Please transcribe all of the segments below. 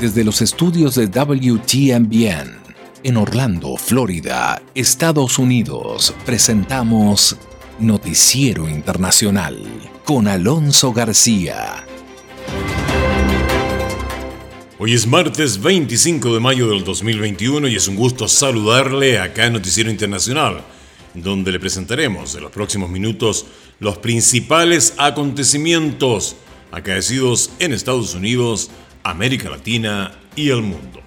Desde los estudios de WTMBN en Orlando, Florida, Estados Unidos, presentamos Noticiero Internacional con Alonso García. Hoy es martes 25 de mayo del 2021 y es un gusto saludarle acá en Noticiero Internacional, donde le presentaremos en los próximos minutos los principales acontecimientos acaecidos en Estados Unidos, América Latina y el mundo.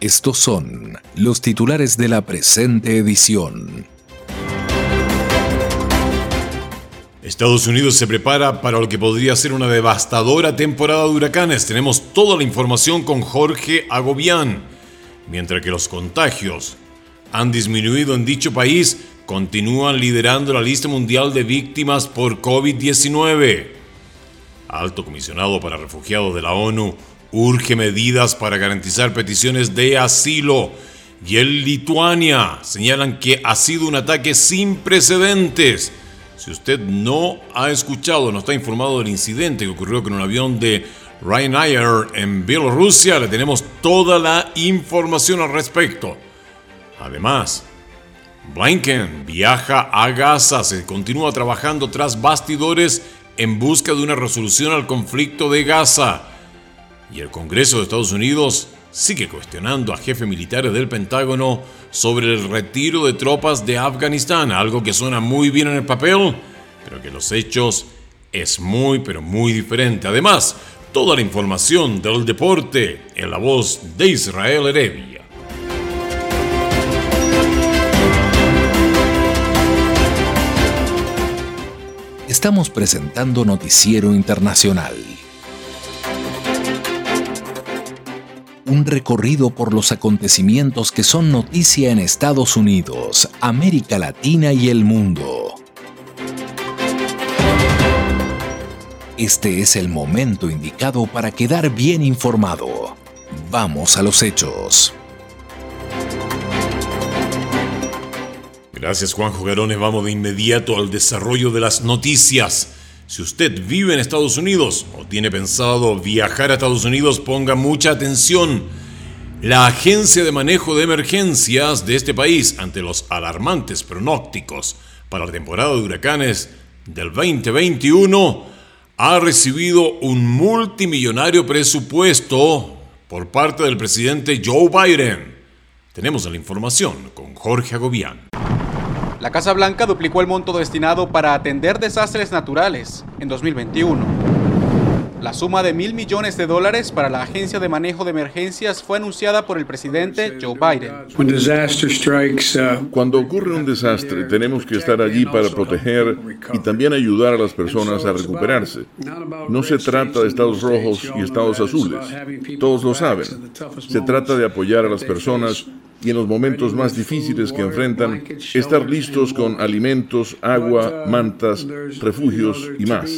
Estos son los titulares de la presente edición. Estados Unidos se prepara para lo que podría ser una devastadora temporada de huracanes. Tenemos toda la información con Jorge Agobián. Mientras que los contagios han disminuido en dicho país, continúan liderando la lista mundial de víctimas por COVID-19. Alto comisionado para refugiados de la ONU urge medidas para garantizar peticiones de asilo. Y en Lituania señalan que ha sido un ataque sin precedentes si usted no ha escuchado, no está informado del incidente que ocurrió con un avión de Ryanair en Bielorrusia, le tenemos toda la información al respecto. Además, Blinken viaja a Gaza, se continúa trabajando tras bastidores en busca de una resolución al conflicto de Gaza. Y el Congreso de Estados Unidos sigue cuestionando a jefes militares del Pentágono sobre el retiro de tropas de Afganistán, algo que suena muy bien en el papel, pero que los hechos es muy pero muy diferente. Además, toda la información del deporte en la voz de Israel Heredia. Estamos presentando Noticiero Internacional un recorrido por los acontecimientos que son noticia en Estados Unidos, América Latina y el mundo. Este es el momento indicado para quedar bien informado. Vamos a los hechos. Gracias Juan Garones, vamos de inmediato al desarrollo de las noticias. Si usted vive en Estados Unidos o tiene pensado viajar a Estados Unidos, ponga mucha atención. La Agencia de Manejo de Emergencias de este país, ante los alarmantes pronósticos para la temporada de huracanes del 2021, ha recibido un multimillonario presupuesto por parte del presidente Joe Biden. Tenemos la información con Jorge Agobián. La Casa Blanca duplicó el monto destinado para atender desastres naturales en 2021. La suma de mil millones de dólares para la Agencia de Manejo de Emergencias fue anunciada por el presidente Joe Biden. Uh, Cuando ocurre un desastre, tenemos que estar allí para proteger y también ayudar a las personas a recuperarse. No se trata de estados rojos y estados azules. Todos lo saben. Se trata de apoyar a las personas y en los momentos más difíciles que enfrentan, estar listos con alimentos, agua, mantas, refugios y más.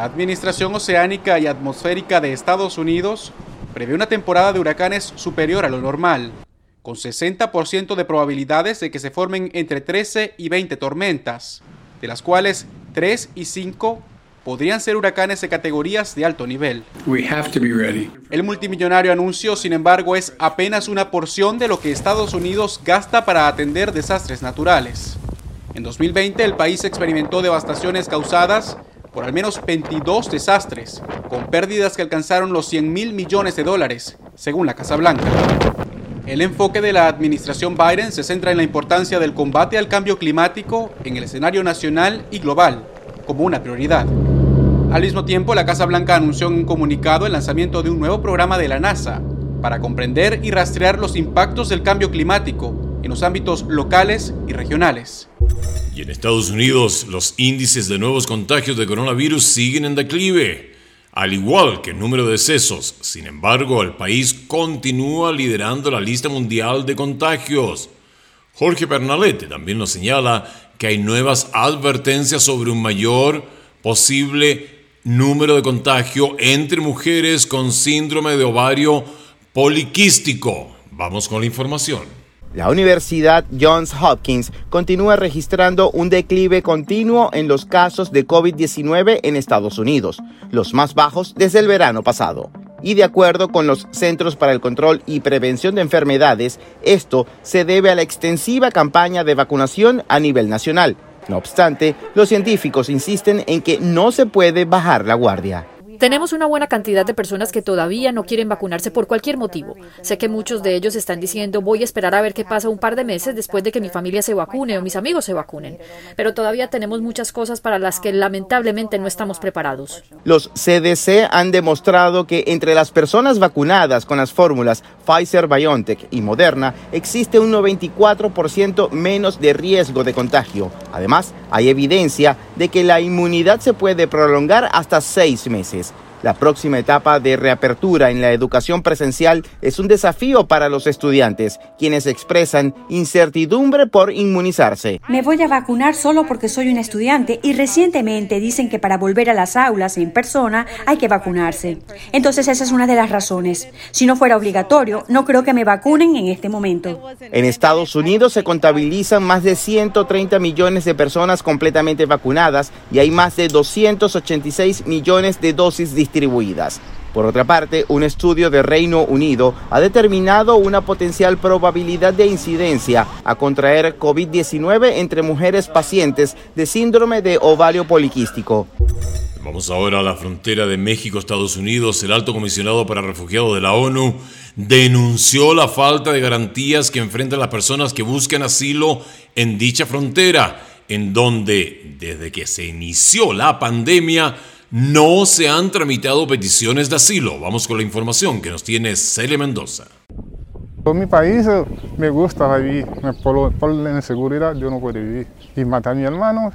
La Administración Oceánica y Atmosférica de Estados Unidos prevé una temporada de huracanes superior a lo normal, con 60% de probabilidades de que se formen entre 13 y 20 tormentas, de las cuales 3 y 5 podrían ser huracanes de categorías de alto nivel. El multimillonario anuncio, sin embargo, es apenas una porción de lo que Estados Unidos gasta para atender desastres naturales. En 2020 el país experimentó devastaciones causadas por al menos 22 desastres, con pérdidas que alcanzaron los 100 mil millones de dólares, según la Casa Blanca. El enfoque de la administración Biden se centra en la importancia del combate al cambio climático en el escenario nacional y global, como una prioridad. Al mismo tiempo, la Casa Blanca anunció en un comunicado el lanzamiento de un nuevo programa de la NASA para comprender y rastrear los impactos del cambio climático en los ámbitos locales y regionales. Y en Estados Unidos, los índices de nuevos contagios de coronavirus siguen en declive, al igual que el número de decesos. Sin embargo, el país continúa liderando la lista mundial de contagios. Jorge Pernalete también nos señala que hay nuevas advertencias sobre un mayor posible número de contagio entre mujeres con síndrome de ovario poliquístico. Vamos con la información. La Universidad Johns Hopkins continúa registrando un declive continuo en los casos de COVID-19 en Estados Unidos, los más bajos desde el verano pasado. Y de acuerdo con los Centros para el Control y Prevención de Enfermedades, esto se debe a la extensiva campaña de vacunación a nivel nacional. No obstante, los científicos insisten en que no se puede bajar la guardia. Tenemos una buena cantidad de personas que todavía no quieren vacunarse por cualquier motivo. Sé que muchos de ellos están diciendo voy a esperar a ver qué pasa un par de meses después de que mi familia se vacune o mis amigos se vacunen. Pero todavía tenemos muchas cosas para las que lamentablemente no estamos preparados. Los CDC han demostrado que entre las personas vacunadas con las fórmulas Pfizer, BioNTech y Moderna existe un 94% menos de riesgo de contagio. Además, hay evidencia de que la inmunidad se puede prolongar hasta seis meses. La próxima etapa de reapertura en la educación presencial es un desafío para los estudiantes, quienes expresan incertidumbre por inmunizarse. Me voy a vacunar solo porque soy un estudiante y recientemente dicen que para volver a las aulas en persona hay que vacunarse. Entonces esa es una de las razones. Si no fuera obligatorio, no creo que me vacunen en este momento. En Estados Unidos se contabilizan más de 130 millones de personas completamente vacunadas y hay más de 286 millones de dosis distribuidas distribuidas. Por otra parte, un estudio de Reino Unido ha determinado una potencial probabilidad de incidencia a contraer COVID-19 entre mujeres pacientes de síndrome de ovario poliquístico. Vamos ahora a la frontera de México-Estados Unidos. El alto comisionado para refugiados de la ONU denunció la falta de garantías que enfrentan las personas que buscan asilo en dicha frontera, en donde desde que se inició la pandemia no se han tramitado peticiones de asilo. Vamos con la información que nos tiene Celia Mendoza. En mi país eh, me gusta vivir, por, por la inseguridad yo no puedo vivir. Y matar a mi hermano,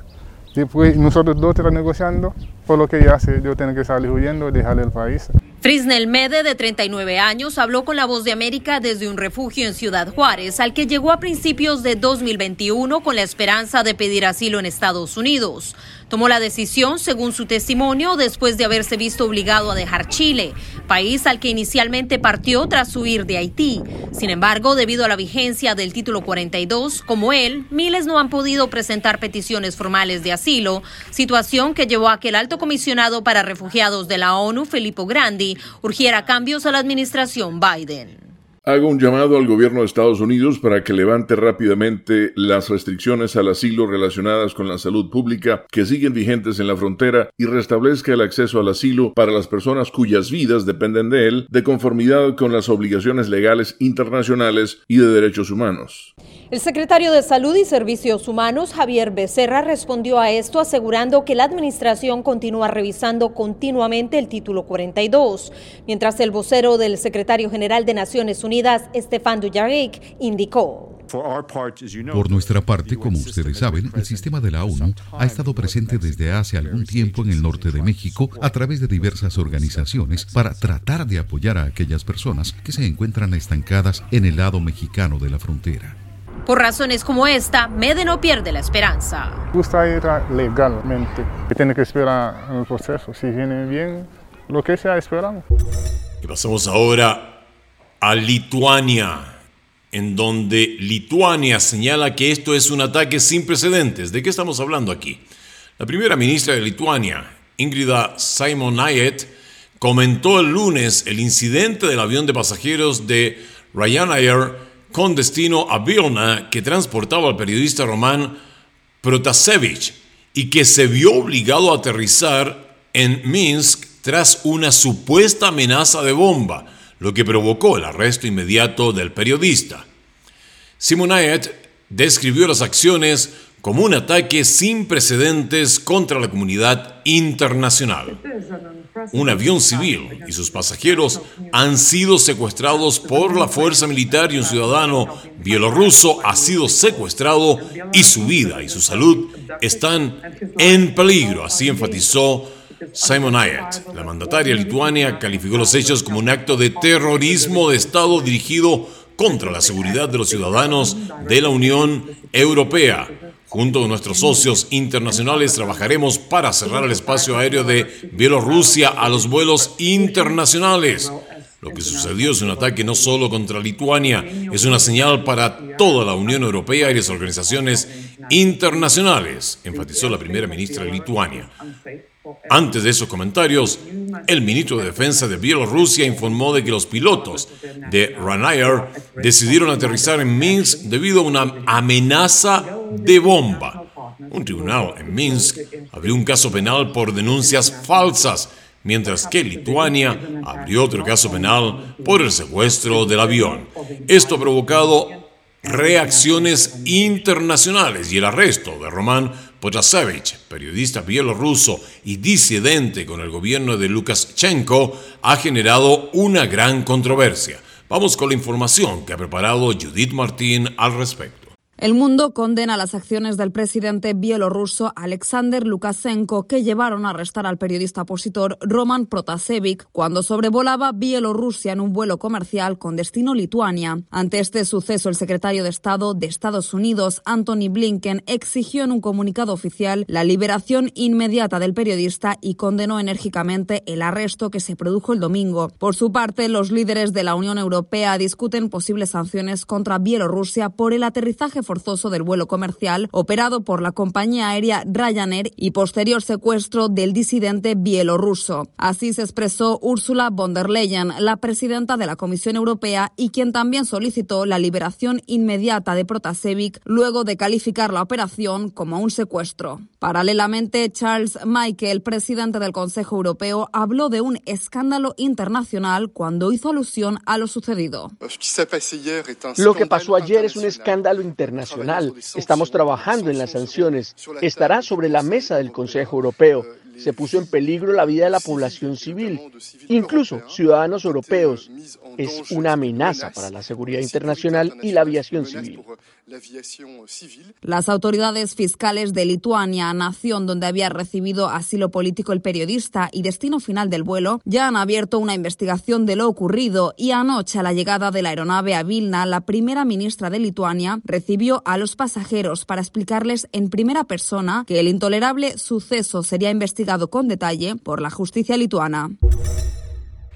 después nosotros dos estamos negociando, por lo que ya hace, yo tengo que salir huyendo, dejar el país. Frisnel Mede, de 39 años, habló con La Voz de América desde un refugio en Ciudad Juárez, al que llegó a principios de 2021 con la esperanza de pedir asilo en Estados Unidos. Tomó la decisión, según su testimonio, después de haberse visto obligado a dejar Chile, país al que inicialmente partió tras huir de Haití. Sin embargo, debido a la vigencia del título 42, como él, miles no han podido presentar peticiones formales de asilo, situación que llevó a que el alto comisionado para refugiados de la ONU, Filippo Grandi, urgiera cambios a la administración Biden. Hago un llamado al gobierno de Estados Unidos para que levante rápidamente las restricciones al asilo relacionadas con la salud pública que siguen vigentes en la frontera y restablezca el acceso al asilo para las personas cuyas vidas dependen de él, de conformidad con las obligaciones legales internacionales y de derechos humanos. El secretario de Salud y Servicios Humanos, Javier Becerra, respondió a esto asegurando que la administración continúa revisando continuamente el título 42, mientras el vocero del secretario general de Naciones Unidas, Estefan Dujarric, indicó. Por nuestra parte, como ustedes saben, el sistema de la ONU ha estado presente desde hace algún tiempo en el norte de México a través de diversas organizaciones para tratar de apoyar a aquellas personas que se encuentran estancadas en el lado mexicano de la frontera. Por razones como esta, Mede no pierde la esperanza. Gusta ir legalmente, que tiene que esperar en el proceso. Si viene bien, lo que sea, esperamos. Y pasamos ahora a Lituania, en donde Lituania señala que esto es un ataque sin precedentes. ¿De qué estamos hablando aquí? La primera ministra de Lituania, Ingrida Simonajet, comentó el lunes el incidente del avión de pasajeros de Ryanair con destino a Vilna que transportaba al periodista román Protasevich y que se vio obligado a aterrizar en Minsk tras una supuesta amenaza de bomba, lo que provocó el arresto inmediato del periodista. Simonaet describió las acciones como un ataque sin precedentes contra la comunidad internacional. Un avión civil y sus pasajeros han sido secuestrados por la fuerza militar y un ciudadano bielorruso ha sido secuestrado y su vida y su salud están en peligro, así enfatizó Simon Ayat. La mandataria lituania calificó los hechos como un acto de terrorismo de Estado dirigido contra la seguridad de los ciudadanos de la Unión Europea Junto con nuestros socios internacionales trabajaremos para cerrar el espacio aéreo de Bielorrusia a los vuelos internacionales. Lo que sucedió es un ataque no solo contra Lituania, es una señal para toda la Unión Europea y las organizaciones internacionales, enfatizó la primera ministra de Lituania. Antes de esos comentarios, el ministro de Defensa de Bielorrusia informó de que los pilotos de Ryanair decidieron aterrizar en Minsk debido a una amenaza de bomba. Un tribunal en Minsk abrió un caso penal por denuncias falsas mientras que Lituania abrió otro caso penal por el secuestro del avión. Esto ha provocado reacciones internacionales y el arresto de Roman Potasevich, periodista bielorruso y disidente con el gobierno de Lukashenko, ha generado una gran controversia. Vamos con la información que ha preparado Judith Martín al respecto. El mundo condena las acciones del presidente bielorruso Alexander Lukashenko que llevaron a arrestar al periodista opositor Roman Protasevich cuando sobrevolaba Bielorrusia en un vuelo comercial con destino Lituania. Ante este suceso, el secretario de Estado de Estados Unidos, Anthony Blinken, exigió en un comunicado oficial la liberación inmediata del periodista y condenó enérgicamente el arresto que se produjo el domingo. Por su parte, los líderes de la Unión Europea discuten posibles sanciones contra Bielorrusia por el aterrizaje forzoso del vuelo comercial operado por la compañía aérea Ryanair y posterior secuestro del disidente bielorruso. Así se expresó Ursula von der Leyen, la presidenta de la Comisión Europea y quien también solicitó la liberación inmediata de Protasevich luego de calificar la operación como un secuestro. Paralelamente, Charles Michael, presidente del Consejo Europeo, habló de un escándalo internacional cuando hizo alusión a lo sucedido. Lo que pasó ayer es un escándalo internacional. Estamos trabajando en las sanciones. Estará sobre la mesa del Consejo Europeo se puso en peligro la vida de la población civil, incluso ciudadanos europeos. Es una amenaza para la seguridad internacional y la aviación civil. Las autoridades fiscales de Lituania, nación donde había recibido asilo político el periodista y destino final del vuelo, ya han abierto una investigación de lo ocurrido y anoche a la llegada de la aeronave a Vilna, la primera ministra de Lituania recibió a los pasajeros para explicarles en primera persona que el intolerable suceso sería investigado con detalle por la justicia lituana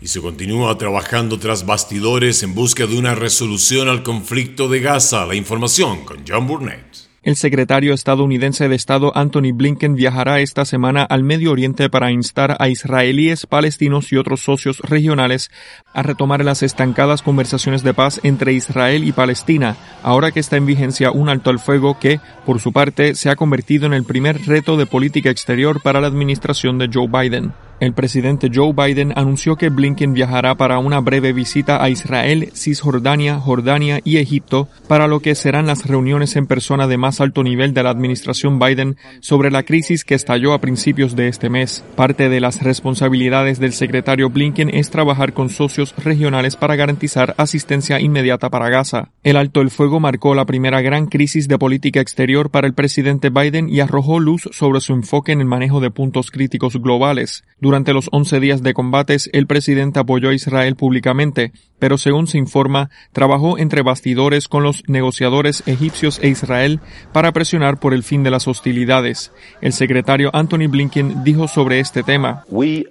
y se continúa trabajando tras bastidores en busca de una resolución al conflicto de Gaza. La información con John Burnett. El secretario estadounidense de Estado Anthony Blinken viajará esta semana al Medio Oriente para instar a israelíes, palestinos y otros socios regionales a retomar las estancadas conversaciones de paz entre Israel y Palestina, ahora que está en vigencia un alto al fuego que, por su parte, se ha convertido en el primer reto de política exterior para la administración de Joe Biden. El presidente Joe Biden anunció que Blinken viajará para una breve visita a Israel, Cisjordania, Jordania y Egipto, para lo que serán las reuniones en persona de más alto nivel de la administración Biden sobre la crisis que estalló a principios de este mes. Parte de las responsabilidades del secretario Blinken es trabajar con socios regionales para garantizar asistencia inmediata para Gaza. El alto el fuego marcó la primera gran crisis de política exterior para el presidente Biden y arrojó luz sobre su enfoque en el manejo de puntos críticos globales. Durante los 11 días de combates, el presidente apoyó a Israel públicamente, pero según se informa, trabajó entre bastidores con los negociadores egipcios e Israel para presionar por el fin de las hostilidades. El secretario Anthony Blinken dijo sobre este tema. Uh,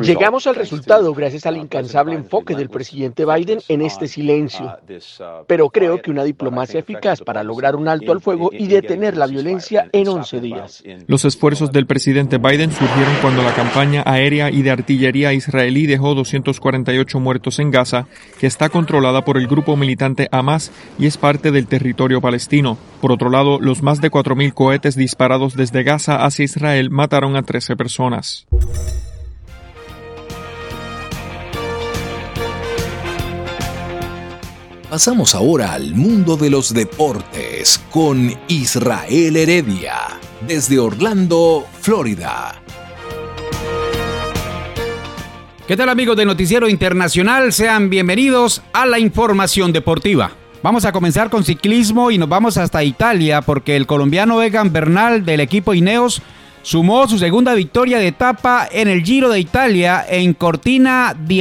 Llegamos al resultado gracias al incansable enfoque del presidente Biden en este silencio. Pero creo que una diplomacia eficaz para lograr un alto al fuego y detener la violencia en 11 días. Los esfuerzos del presidente Biden surgieron cuando la campaña aérea y de artillería israelí dejó 248 muertos en Gaza, que está controlada por el grupo militante Hamas y es parte del territorio palestino. Por otro lado, los más de 4.000 cohetes disparados desde Gaza hacia Israel mataron a 13 personas. Pasamos ahora al mundo de los deportes con Israel Heredia, desde Orlando, Florida. ¿Qué tal amigos de Noticiero Internacional? Sean bienvenidos a la información deportiva. Vamos a comenzar con ciclismo y nos vamos hasta Italia porque el colombiano Egan Bernal del equipo Ineos sumó su segunda victoria de etapa en el Giro de Italia en Cortina di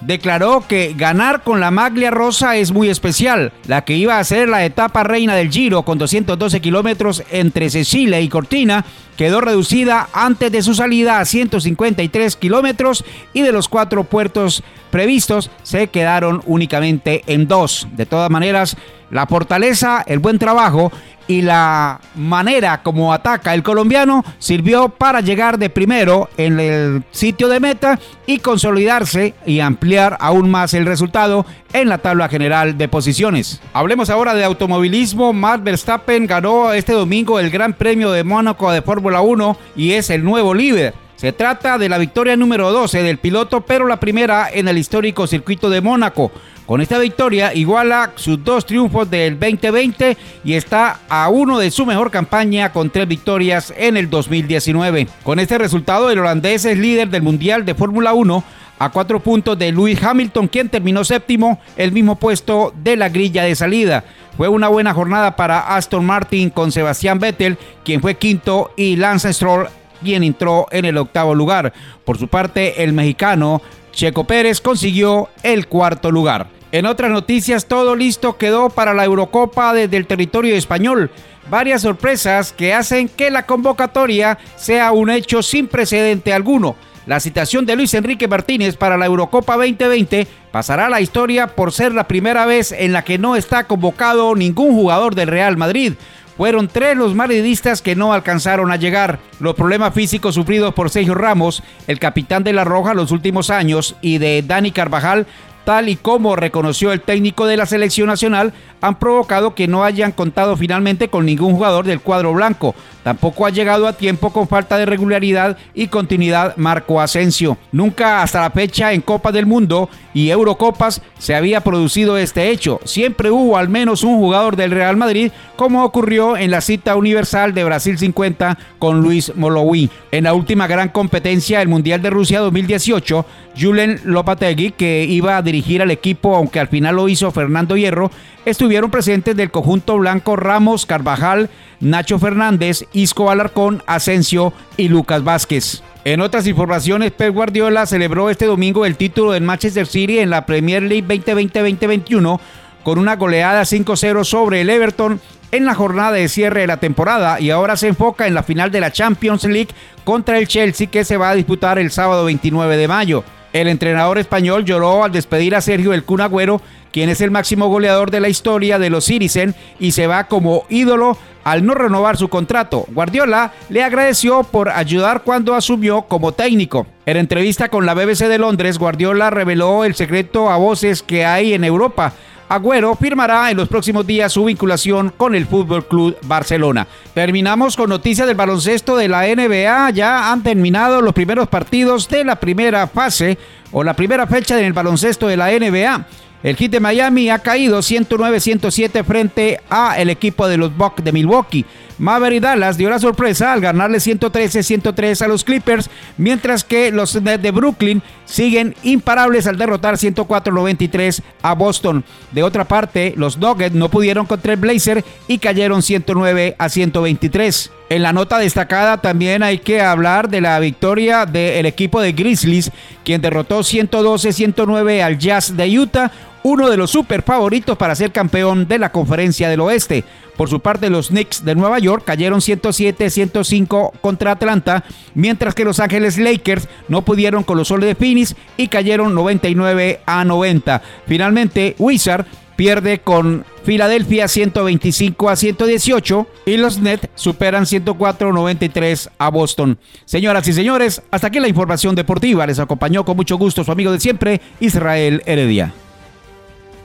declaró que ganar con la maglia rosa es muy especial, la que iba a ser la etapa reina del Giro con 212 kilómetros entre Sicilia y Cortina, quedó reducida antes de su salida a 153 kilómetros y de los cuatro puertos previstos se quedaron únicamente en dos. De todas maneras, la fortaleza, el buen trabajo y la manera como ataca el colombiano sirvió para llegar de primero en el sitio de meta y consolidarse y ampliar aún más el resultado en la tabla general de posiciones. Hablemos ahora de automovilismo. Max Verstappen ganó este domingo el Gran Premio de Mónaco de Fórmula 1 y es el nuevo líder. Se trata de la victoria número 12 del piloto, pero la primera en el histórico circuito de Mónaco. Con esta victoria iguala sus dos triunfos del 2020 y está a uno de su mejor campaña con tres victorias en el 2019. Con este resultado el holandés es líder del Mundial de Fórmula 1 a cuatro puntos de Lewis Hamilton, quien terminó séptimo, el mismo puesto de la grilla de salida. Fue una buena jornada para Aston Martin con Sebastián Vettel, quien fue quinto, y Lance Stroll, quien entró en el octavo lugar. Por su parte, el mexicano Checo Pérez consiguió el cuarto lugar. En otras noticias, todo listo quedó para la Eurocopa desde el territorio español. Varias sorpresas que hacen que la convocatoria sea un hecho sin precedente alguno. La citación de Luis Enrique Martínez para la Eurocopa 2020 pasará a la historia por ser la primera vez en la que no está convocado ningún jugador del Real Madrid. Fueron tres los madridistas que no alcanzaron a llegar. Los problemas físicos sufridos por Sergio Ramos, el capitán de la Roja los últimos años, y de Dani Carvajal tal y como reconoció el técnico de la selección nacional, han provocado que no hayan contado finalmente con ningún jugador del cuadro blanco. Tampoco ha llegado a tiempo con falta de regularidad y continuidad Marco Asensio. Nunca hasta la fecha en Copa del Mundo y Eurocopas se había producido este hecho. Siempre hubo al menos un jugador del Real Madrid, como ocurrió en la cita universal de Brasil 50 con Luis Molowi. En la última gran competencia, el Mundial de Rusia 2018, Julen Lopategui, que iba a dirigir al equipo, aunque al final lo hizo Fernando Hierro, estuvieron presentes del conjunto blanco Ramos, Carvajal, Nacho Fernández, Isco Alarcón, Asensio y Lucas Vázquez. En otras informaciones, Pep Guardiola celebró este domingo el título del Manchester City en la Premier League 2020-2021 con una goleada 5-0 sobre el Everton en la jornada de cierre de la temporada y ahora se enfoca en la final de la Champions League contra el Chelsea que se va a disputar el sábado 29 de mayo. El entrenador español lloró al despedir a Sergio El Kun Agüero, quien es el máximo goleador de la historia de los Citizen y se va como ídolo al no renovar su contrato. Guardiola le agradeció por ayudar cuando asumió como técnico. En entrevista con la BBC de Londres, Guardiola reveló el secreto a voces que hay en Europa Agüero firmará en los próximos días su vinculación con el Fútbol Club Barcelona. Terminamos con noticias del baloncesto de la NBA. Ya han terminado los primeros partidos de la primera fase o la primera fecha en el baloncesto de la NBA. El Heat de Miami ha caído 109-107 frente a el equipo de los Bucks de Milwaukee. Maverick Dallas dio la sorpresa al ganarle 113-103 a los Clippers, mientras que los Nets de Brooklyn siguen imparables al derrotar 104-93 a Boston. De otra parte, los Nuggets no pudieron contra el Blazer y cayeron 109 a 123. En la nota destacada también hay que hablar de la victoria del equipo de Grizzlies, quien derrotó 112-109 al Jazz de Utah, uno de los super favoritos para ser campeón de la Conferencia del Oeste. Por su parte, los Knicks de Nueva York cayeron 107-105 contra Atlanta, mientras que Los Ángeles Lakers no pudieron con los soles de Phoenix y cayeron 99 a 90. Finalmente, Wizard pierde con Filadelfia 125 a 118 y los Nets superan 104-93 a Boston. Señoras y señores, hasta aquí la información deportiva. Les acompañó con mucho gusto su amigo de siempre, Israel Heredia.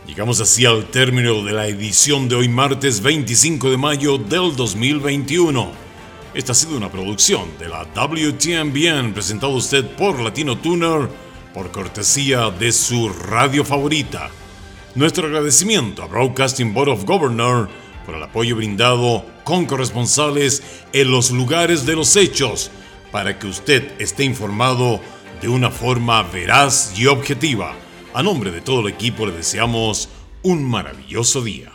Llegamos así al término de la edición de hoy martes 25 de mayo del 2021. Esta ha sido una producción de la WTMBN presentado a usted por Latino Tuner por cortesía de su radio favorita. Nuestro agradecimiento a Broadcasting Board of Governors por el apoyo brindado con corresponsales en los lugares de los hechos para que usted esté informado de una forma veraz y objetiva. A nombre de todo el equipo le deseamos un maravilloso día.